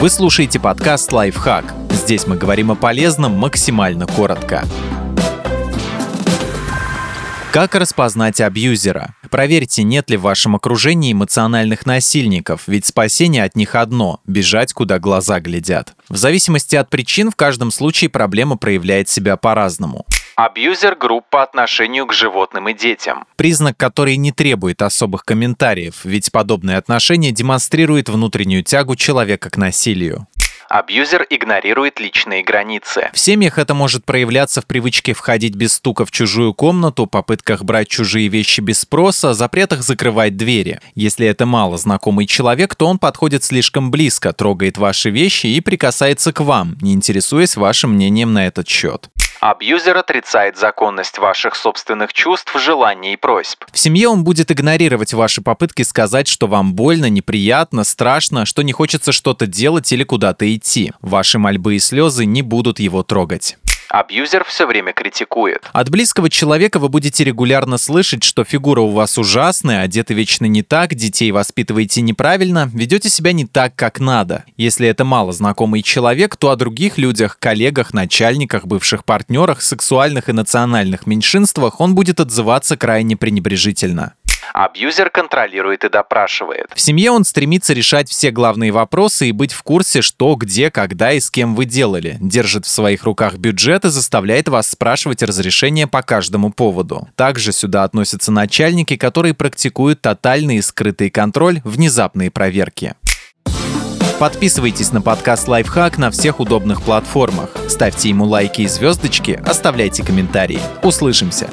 Вы слушаете подкаст «Лайфхак». Здесь мы говорим о полезном максимально коротко. Как распознать абьюзера? Проверьте, нет ли в вашем окружении эмоциональных насильников, ведь спасение от них одно – бежать, куда глаза глядят. В зависимости от причин в каждом случае проблема проявляет себя по-разному. Абьюзер групп по отношению к животным и детям. Признак, который не требует особых комментариев, ведь подобное отношение демонстрирует внутреннюю тягу человека к насилию. Абьюзер игнорирует личные границы. В семьях это может проявляться в привычке входить без стука в чужую комнату, попытках брать чужие вещи без спроса, запретах закрывать двери. Если это мало знакомый человек, то он подходит слишком близко, трогает ваши вещи и прикасается к вам, не интересуясь вашим мнением на этот счет. Абьюзер отрицает законность ваших собственных чувств, желаний и просьб. В семье он будет игнорировать ваши попытки сказать, что вам больно, неприятно, страшно, что не хочется что-то делать или куда-то идти. Ваши мольбы и слезы не будут его трогать. Абьюзер все время критикует. От близкого человека вы будете регулярно слышать, что фигура у вас ужасная, одеты вечно не так, детей воспитываете неправильно, ведете себя не так, как надо. Если это мало знакомый человек, то о других людях, коллегах, начальниках, бывших партнерах, сексуальных и национальных меньшинствах он будет отзываться крайне пренебрежительно. Абьюзер контролирует и допрашивает. В семье он стремится решать все главные вопросы и быть в курсе, что, где, когда и с кем вы делали. Держит в своих руках бюджет и заставляет вас спрашивать разрешение по каждому поводу. Также сюда относятся начальники, которые практикуют тотальный и скрытый контроль, внезапные проверки. Подписывайтесь на подкаст «Лайфхак» на всех удобных платформах. Ставьте ему лайки и звездочки, оставляйте комментарии. Услышимся!